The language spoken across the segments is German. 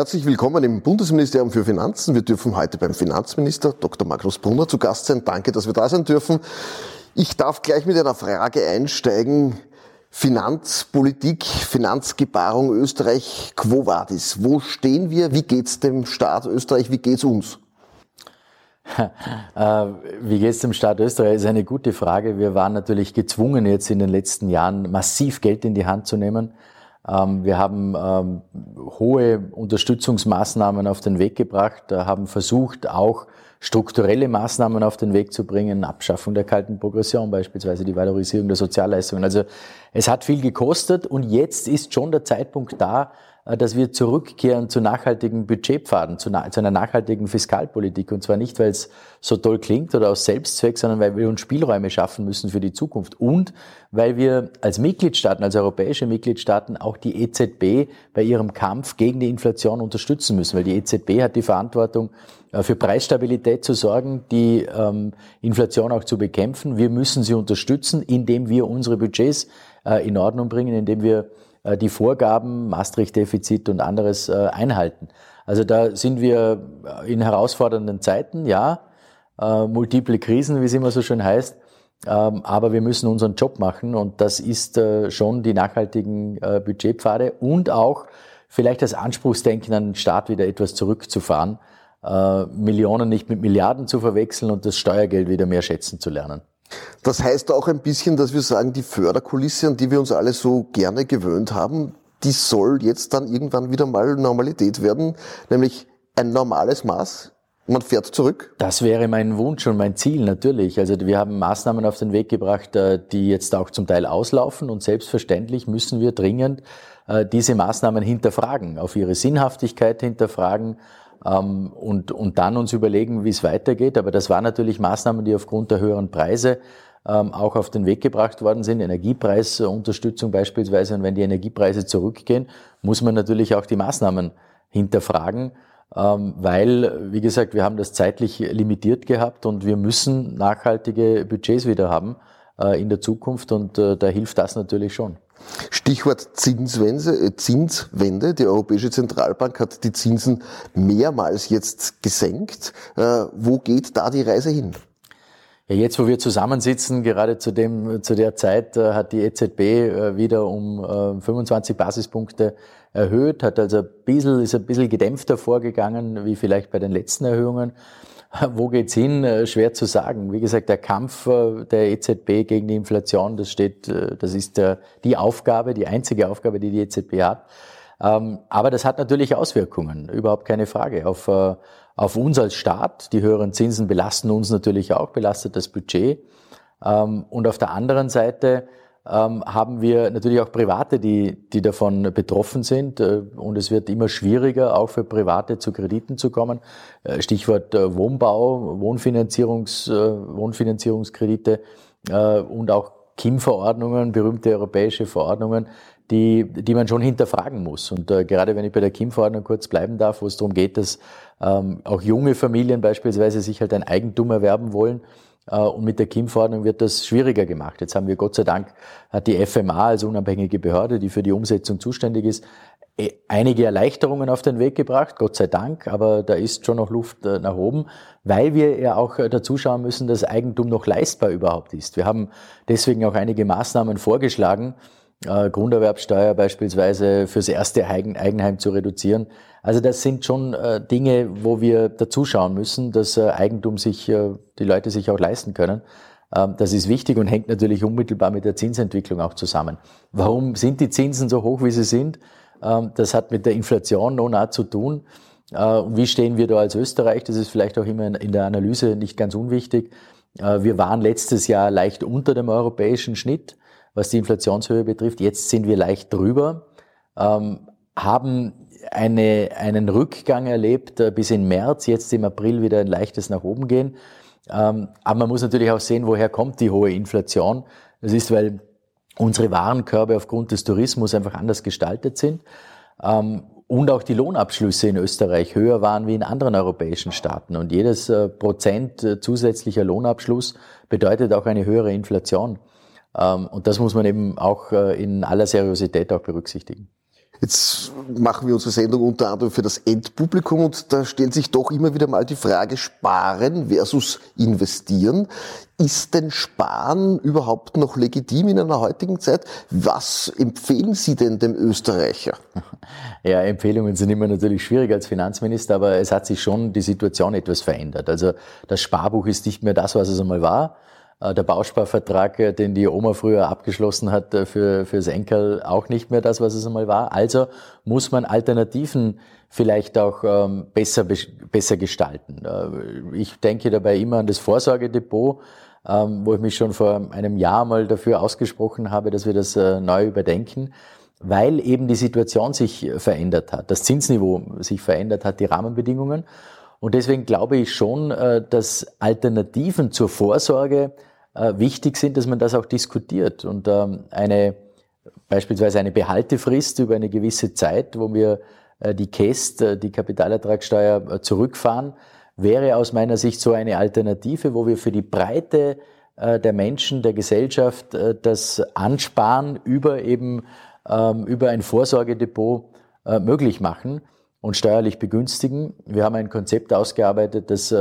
Herzlich willkommen im Bundesministerium für Finanzen. Wir dürfen heute beim Finanzminister Dr. Magnus Brunner zu Gast sein. Danke, dass wir da sein dürfen. Ich darf gleich mit einer Frage einsteigen. Finanzpolitik, Finanzgebarung Österreich, quo vadis? Wo stehen wir? Wie geht's dem Staat Österreich? Wie geht's uns? Äh, wie geht es dem Staat Österreich? Das ist eine gute Frage. Wir waren natürlich gezwungen, jetzt in den letzten Jahren massiv Geld in die Hand zu nehmen. Ähm, wir haben ähm, hohe Unterstützungsmaßnahmen auf den Weg gebracht, haben versucht, auch strukturelle Maßnahmen auf den Weg zu bringen, Abschaffung der kalten Progression beispielsweise, die Valorisierung der Sozialleistungen. Also es hat viel gekostet und jetzt ist schon der Zeitpunkt da, äh, dass wir zurückkehren zu nachhaltigen Budgetpfaden, zu, zu, einer nachhaltigen Fiskalpolitik. Und zwar nicht, weil es so toll klingt oder aus Selbstzweck, sondern weil wir uns Spielräume schaffen müssen für die Zukunft. Und weil wir als Mitgliedstaaten, als europäische Mitgliedstaaten auch die EZB bei ihrem Kampf gegen die Inflation unterstützen müssen. Weil die EZB hat die Verantwortung, äh, für Preisstabilität zu sorgen, die ähm, Inflation auch zu bekämpfen. Wir müssen sie unterstützen, indem wir unsere Budgets äh, in Ordnung bringen, indem wir äh, die Vorgaben, Maastricht-Defizit und anderes äh, einhalten. Also da sind wir in herausfordernden Zeiten, ja, äh, multiple Krisen, wie es immer so schön heißt, ähm, aber wir müssen unseren Job machen und das ist schon die nachhaltigen Budgetpfade und auch vielleicht das Anspruchsdenken an den Staat wieder etwas zurückzufahren, Millionen nicht mit Milliarden zu verwechseln und das Steuergeld wieder mehr schätzen zu lernen. Das heißt auch ein bisschen, dass wir sagen, die Förderkulisse, an die wir uns alle so gerne gewöhnt haben, die soll jetzt dann irgendwann wieder mal Normalität werden, nämlich ein normales Maß. Man fährt zurück. Das wäre mein Wunsch und mein Ziel natürlich. Also wir haben Maßnahmen auf den Weg gebracht, äh, die jetzt auch zum Teil auslaufen und selbstverständlich müssen wir dringend äh, diese Maßnahmen hinterfragen, auf ihre Sinnhaftigkeit hinterfragen, und, und dann uns überlegen, wie es weitergeht. Aber das waren natürlich Maßnahmen, die aufgrund der höheren Preise ähm, auch auf den Weg gebracht worden sind. Energiepreisunterstützung beispielsweise. Und wenn die Energiepreise zurückgehen, muss man natürlich auch die Maßnahmen hinterfragen. Ähm, weil, wie gesagt, wir haben das zeitlich limitiert gehabt und wir müssen nachhaltige Budgets wieder haben äh, in der Zukunft und äh, da hilft das natürlich schon. Stichwort Zinswende, äh, Zinswende. Die Europäische Zentralbank hat die Zinsen mehrmals jetzt gesenkt. Äh, wo geht da die Reise hin? Ja, jetzt, wo wir zusammensitzen, gerade zu, dem, zu der Zeit, äh, hat die EZB wieder um 25 Basispunkte erhöht, hat also ein bisschen, ist ein bisschen gedämpfter vorgegangen, wie vielleicht bei den letzten Erhöhungen. Wo geht's hin? Äh, schwer zu sagen. Wie gesagt, der Kampf äh, der EZB gegen die Inflation, das steht, äh, das ist die Aufgabe, die einzige Aufgabe, die die EZB hat. Ähm, aber das hat natürlich Auswirkungen, überhaupt keine Frage, auf, auf uns als Staat. Die höheren Zinsen belasten uns natürlich auch, belastet das Budget. Ähm, und auf der anderen Seite ähm, haben wir natürlich auch Private, die, die davon betroffen sind. Äh, und es wird immer schwieriger, auch für Private zu Krediten zu kommen. Äh, Stichwort äh, Wohnbau, Wohnfinanzierungs, Wohnfinanzierungskredite und auch KIM-Verordnungen, berühmte europäische Verordnungen, die, die man schon hinterfragen muss. Und äh, gerade wenn ich bei der KIM-Verordnung kurz bleiben darf, wo es darum geht, dass ähm, auch junge Familien beispielsweise sich halt ein Eigentum erwerben wollen, und mit der KIM-Verordnung wird das schwieriger gemacht. Jetzt haben wir Gott sei Dank, hat die FMA als unabhängige Behörde, die für die Umsetzung zuständig ist, eh, einige Erleichterungen auf den Weg gebracht, Gott sei Dank, aber da ist schon noch Luft äh, nach oben, weil wir ja auch äh, dazu schauen müssen, dass Eigentum noch leistbar überhaupt ist. Wir haben deswegen auch einige Maßnahmen vorgeschlagen, äh, Grunderwerbsteuer beispielsweise fürs erste Eigenheim zu reduzieren. Also das sind schon äh, Dinge, wo wir dazuschauen müssen, dass äh, Eigentum sich, äh, die Leute sich auch leisten können. Ähm, das ist wichtig und hängt natürlich unmittelbar mit der Zinsentwicklung auch zusammen. Warum sind die Zinsen so hoch, wie sie sind? Ähm, das hat mit der Inflation noch nah zu tun. Wie stehen wir da als Österreich? Das ist vielleicht auch immer in der Analyse nicht ganz unwichtig. Wir waren letztes Jahr leicht unter dem europäischen Schnitt was die Inflationshöhe betrifft. Jetzt sind wir leicht drüber, ähm, haben eine, einen Rückgang erlebt äh, bis in März, jetzt im April wieder ein leichtes nach oben gehen. Ähm, aber man muss natürlich auch sehen, woher kommt die hohe Inflation. Das ist, weil unsere Warenkörbe aufgrund des Tourismus einfach anders gestaltet sind. Ähm, und auch die Lohnabschlüsse in Österreich höher waren wie in anderen europäischen Staaten. Und jedes äh, Prozent äh, zusätzlicher Lohnabschluss bedeutet auch eine höhere Inflation. Ähm, und das muss man eben auch äh, in aller Seriosität auch berücksichtigen. Jetzt machen wir unsere Sendung unter anderem für das Endpublikum und da stellt sich doch immer wieder mal die Frage Sparen versus Investieren. Ist denn Sparen überhaupt noch legitim in einer heutigen Zeit? Was empfehlen Sie denn dem Österreicher? Ja, Empfehlungen sind immer natürlich schwierig als Finanzminister, aber es hat sich schon die Situation etwas verändert. Also das Sparbuch ist nicht mehr das, was es einmal war. Äh, der Bausparvertrag, äh, den die Oma früher abgeschlossen hat äh, für fürs Enkel, auch nicht mehr das, was es einmal war. Also muss man Alternativen vielleicht auch ähm, besser besser gestalten. Ich denke dabei immer an das Vorsorgedepot, ähm, wo ich mich schon vor einem Jahr mal dafür ausgesprochen habe, dass wir das neu überdenken, weil eben die Situation sich verändert hat, das Zinsniveau sich verändert hat, die Rahmenbedingungen. Und deswegen glaube ich schon, dass Alternativen zur Vorsorge wichtig sind, dass man das auch diskutiert und ähm, eine beispielsweise eine Behaltefrist über eine gewisse Zeit, wo wir äh, die KEST, äh, die Kapitalertragssteuer, äh, zurückfahren, wäre aus meiner Sicht so eine Alternative, wo wir für die Breite äh, der Menschen, der Gesellschaft äh, das Ansparen über eben ähm, über ein Vorsorgedepot möglich machen und steuerlich begünstigen. Wir haben ein Konzept ausgearbeitet, das,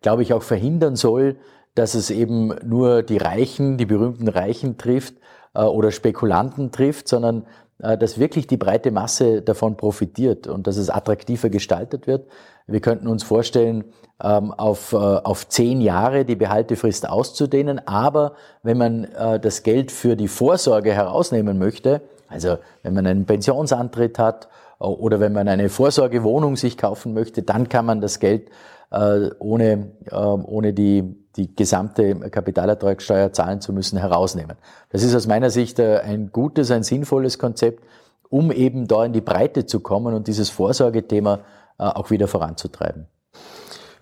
glaube ich, auch verhindern soll, dass es eben nur die Reichen, die berühmten Reichen trifft äh, oder Spekulanten trifft, sondern äh, dass wirklich die breite Masse davon profitiert und dass es attraktiver gestaltet wird. Wir könnten uns vorstellen, ähm, auf, äh, auf zehn Jahre die Behaltefrist auszudehnen, aber wenn man äh, das Geld für die Vorsorge herausnehmen möchte, also wenn man einen Pensionsantritt hat oder wenn man eine Vorsorgewohnung sich kaufen möchte, dann kann man das Geld äh, ohne, äh, ohne die, die gesamte Kapitalertragssteuer zahlen zu müssen, herausnehmen. Das ist aus meiner Sicht äh, ein gutes, ein sinnvolles Konzept, um eben da in die Breite zu kommen und dieses Vorsorgethema auch wieder voranzutreiben.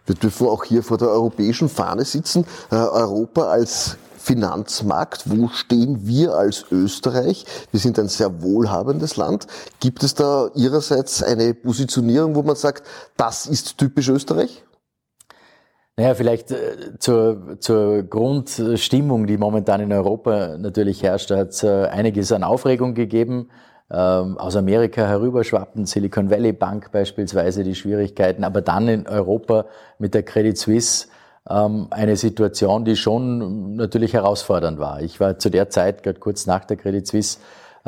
Wir dürfen auch hier vor der europäischen Fahne sitzen. Europa als Finanzmarkt. Wo stehen wir als Österreich? Wir sind ein sehr wohlhabendes Land. Gibt es da Ihrerseits eine Positionierung, wo man sagt, das ist typisch Österreich? Naja, vielleicht äh, zur, zur Grundstimmung, die momentan in Europa natürlich herrscht. Hat es äh, einiges an Aufregung gegeben. Ähm, aus Amerika herüberschwappen, Silicon Valley Bank beispielsweise die Schwierigkeiten, aber dann in Europa mit der Credit Suisse eine Situation, die schon natürlich herausfordernd war. Ich war zu der Zeit, gerade kurz nach der Credit Suisse,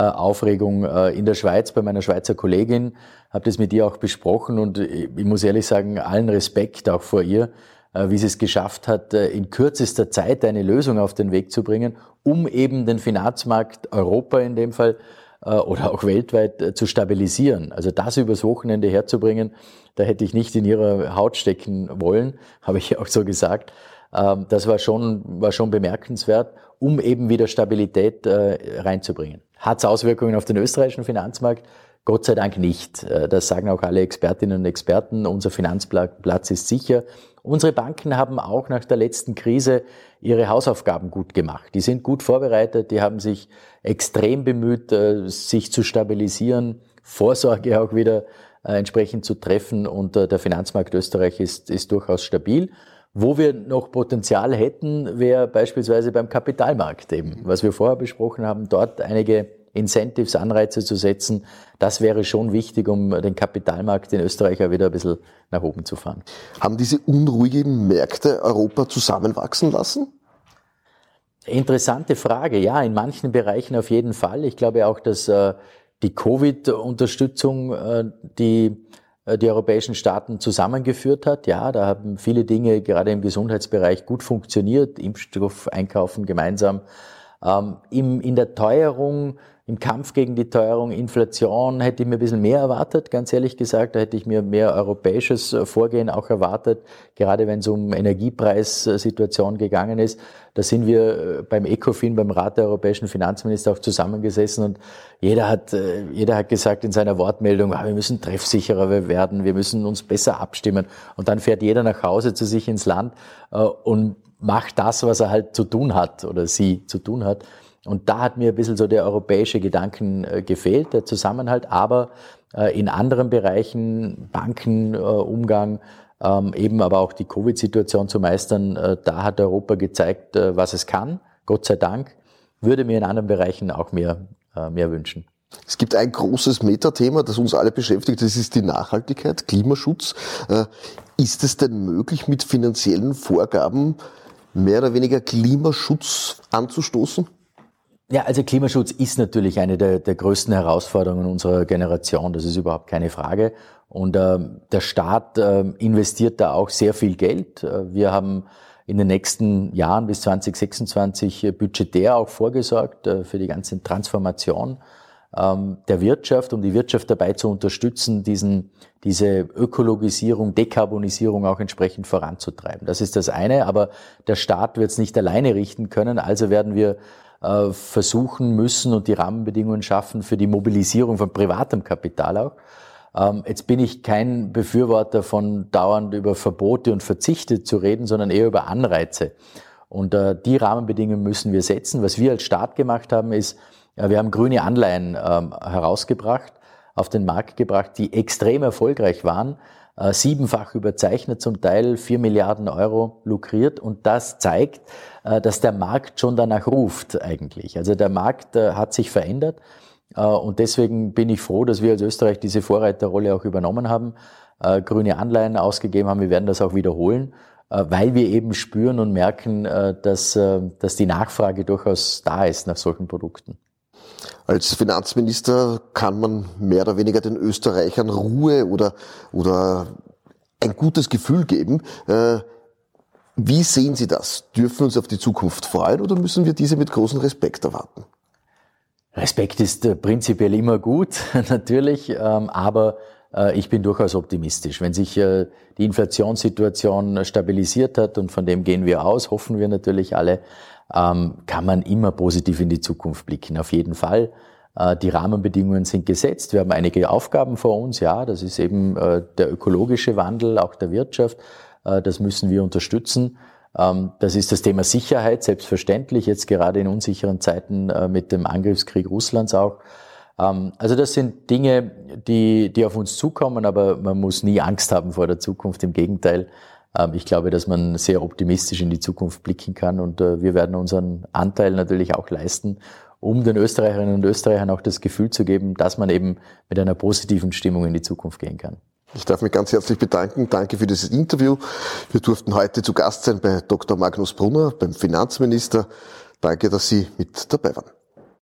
äh, Aufregung äh, in der Schweiz bei meiner Schweizer Kollegin, habe das mit ihr auch besprochen und ich muss ehrlich sagen, allen Respekt auch vor ihr, äh, wie sie es geschafft hat, in kürzester Zeit eine Lösung auf den Weg zu bringen, um eben den Finanzmarkt Europa in dem Fall oder auch weltweit zu stabilisieren. Also das übers Wochenende herzubringen, da hätte ich nicht in ihrer Haut stecken wollen, habe ich auch so gesagt. Ähm, das war schon, war schon bemerkenswert, um eben wieder Stabilität reinzubringen. Hat es Auswirkungen auf den österreichischen Finanzmarkt? Gott sei Dank nicht. Das sagen auch alle Expertinnen und Experten. Unser Finanzplatz ist sicher. Unsere Banken haben auch nach der letzten Krise ihre Hausaufgaben gut gemacht. Die sind gut vorbereitet, die haben sich extrem bemüht, äh, sich zu stabilisieren, Vorsorge auch wieder äh, entsprechend zu treffen und äh, der Finanzmarkt Österreich ist, ist durchaus stabil. Wo wir noch Potenzial hätten, wäre beispielsweise beim Kapitalmarkt eben, was wir vorher besprochen haben, dort einige Incentives, Anreize zu setzen, das wäre schon wichtig, um den Kapitalmarkt in Österreich auch wieder ein bisschen nach oben zu fahren. Haben diese unruhigen Märkte Europa zusammenwachsen lassen? Interessante Frage. Ja, in manchen Bereichen auf jeden Fall. Ich glaube auch, dass äh, die Covid-Unterstützung, äh, die äh, die europäischen Staaten zusammengeführt hat. Ja, da haben viele Dinge gerade im Gesundheitsbereich gut funktioniert. Impfstoff einkaufen gemeinsam. Ähm, im, in der Teuerung im Kampf gegen die Teuerung, Inflation hätte ich mir ein bisschen mehr erwartet, ganz ehrlich gesagt. Da hätte ich mir mehr europäisches äh, Vorgehen auch erwartet, gerade wenn es um Energiepreissituation gegangen ist. Da sind wir äh, beim ECOFIN, beim Rat der europäischen Finanzminister auch zusammengesessen und jeder hat, äh, jeder hat gesagt in seiner Wortmeldung, ah, wir müssen treffsicherer werden, wir müssen uns besser abstimmen. Und dann fährt jeder nach Hause zu sich ins Land und macht das, was er halt zu tun hat oder sie zu tun hat. Und da hat mir ein bisschen so der europäische Gedanken äh, gefehlt, der Zusammenhalt. Aber äh, in anderen Bereichen, Bankenumgang, ähm, eben aber auch die Covid-Situation zu meistern, äh, da hat Europa gezeigt, was es kann. Gott sei Dank. Würde mir in anderen Bereichen auch mehr, mehr wünschen. Es gibt ein großes Metathema, das uns alle beschäftigt, das ist die Nachhaltigkeit, Klimaschutz. Äh, ist es denn möglich, mit finanziellen Vorgaben mehr oder weniger Klimaschutz anzustoßen? Ja, also Klimaschutz ist natürlich eine der, der größten Herausforderungen unserer Generation. Das ist überhaupt keine Frage. Und äh, der Staat äh, investiert da auch sehr viel Geld. Äh, wir haben in den nächsten Jahren bis 2026 äh, budgetär auch vorgesorgt äh, für die ganze Transformation ähm, der Wirtschaft, um die Wirtschaft dabei zu unterstützen, diesen, diese Ökologisierung, Dekarbonisierung auch entsprechend voranzutreiben. Das ist das eine, aber der Staat wird es nicht alleine richten können, also werden wir äh, versuchen müssen und die Rahmenbedingungen schaffen für die Mobilisierung von privatem Kapital auch. Ähm, jetzt bin ich kein Befürworter von dauernd über Verbote und Verzichte zu reden, sondern eher über Anreize. Und äh, die Rahmenbedingungen müssen wir setzen. Was wir als Staat gemacht haben, ist, wir haben grüne Anleihen ähm, herausgebracht, auf den Markt gebracht, die extrem erfolgreich waren, äh, siebenfach überzeichnet, zum Teil vier Milliarden Euro lukriert. Und das zeigt, äh, dass der Markt schon danach ruft eigentlich. Also der Markt äh, hat sich verändert. Und deswegen bin ich froh, dass wir als Österreich diese Vorreiterrolle auch übernommen haben, grüne Anleihen ausgegeben haben. Wir werden das auch wiederholen, weil wir eben spüren und merken, dass, dass die Nachfrage durchaus da ist nach solchen Produkten. Als Finanzminister kann man mehr oder weniger den Österreichern Ruhe oder, oder ein gutes Gefühl geben. Äh, wie sehen Sie das? Dürfen wir uns auf die Zukunft freuen oder müssen wir diese mit großem Respekt erwarten? Respekt ist äh, prinzipiell immer gut, natürlich, ähm, aber äh, ich bin durchaus optimistisch. Wenn sich die Inflationssituation stabilisiert hat und von dem gehen wir aus, hoffen wir natürlich alle, kann man immer positiv in die Zukunft blicken. Auf jeden Fall. Äh, die Rahmenbedingungen sind gesetzt. Wir haben einige Aufgaben vor uns. Ja, das ist eben äh, der ökologische Wandel, auch der Wirtschaft. Äh, das müssen wir unterstützen. Ähm, das ist das Thema Sicherheit, selbstverständlich, jetzt gerade in unsicheren Zeiten mit dem Angriffskrieg Russlands auch. Ähm, also das sind Dinge, die, die auf uns zukommen, aber man muss nie Angst haben vor der Zukunft. Im Gegenteil, ähm, ich glaube, dass man sehr optimistisch in die Zukunft blicken kann und äh, wir werden unseren Anteil natürlich auch leisten, um den Österreicherinnen und Österreichern auch das Gefühl zu geben, dass man eben mit einer positiven Stimmung in die Zukunft gehen kann. Ich darf mich ganz herzlich bedanken. Danke für dieses Interview. Wir durften heute zu Gast sein bei Dr. Magnus Brunner, beim Finanzminister. Danke, dass Sie mit dabei waren.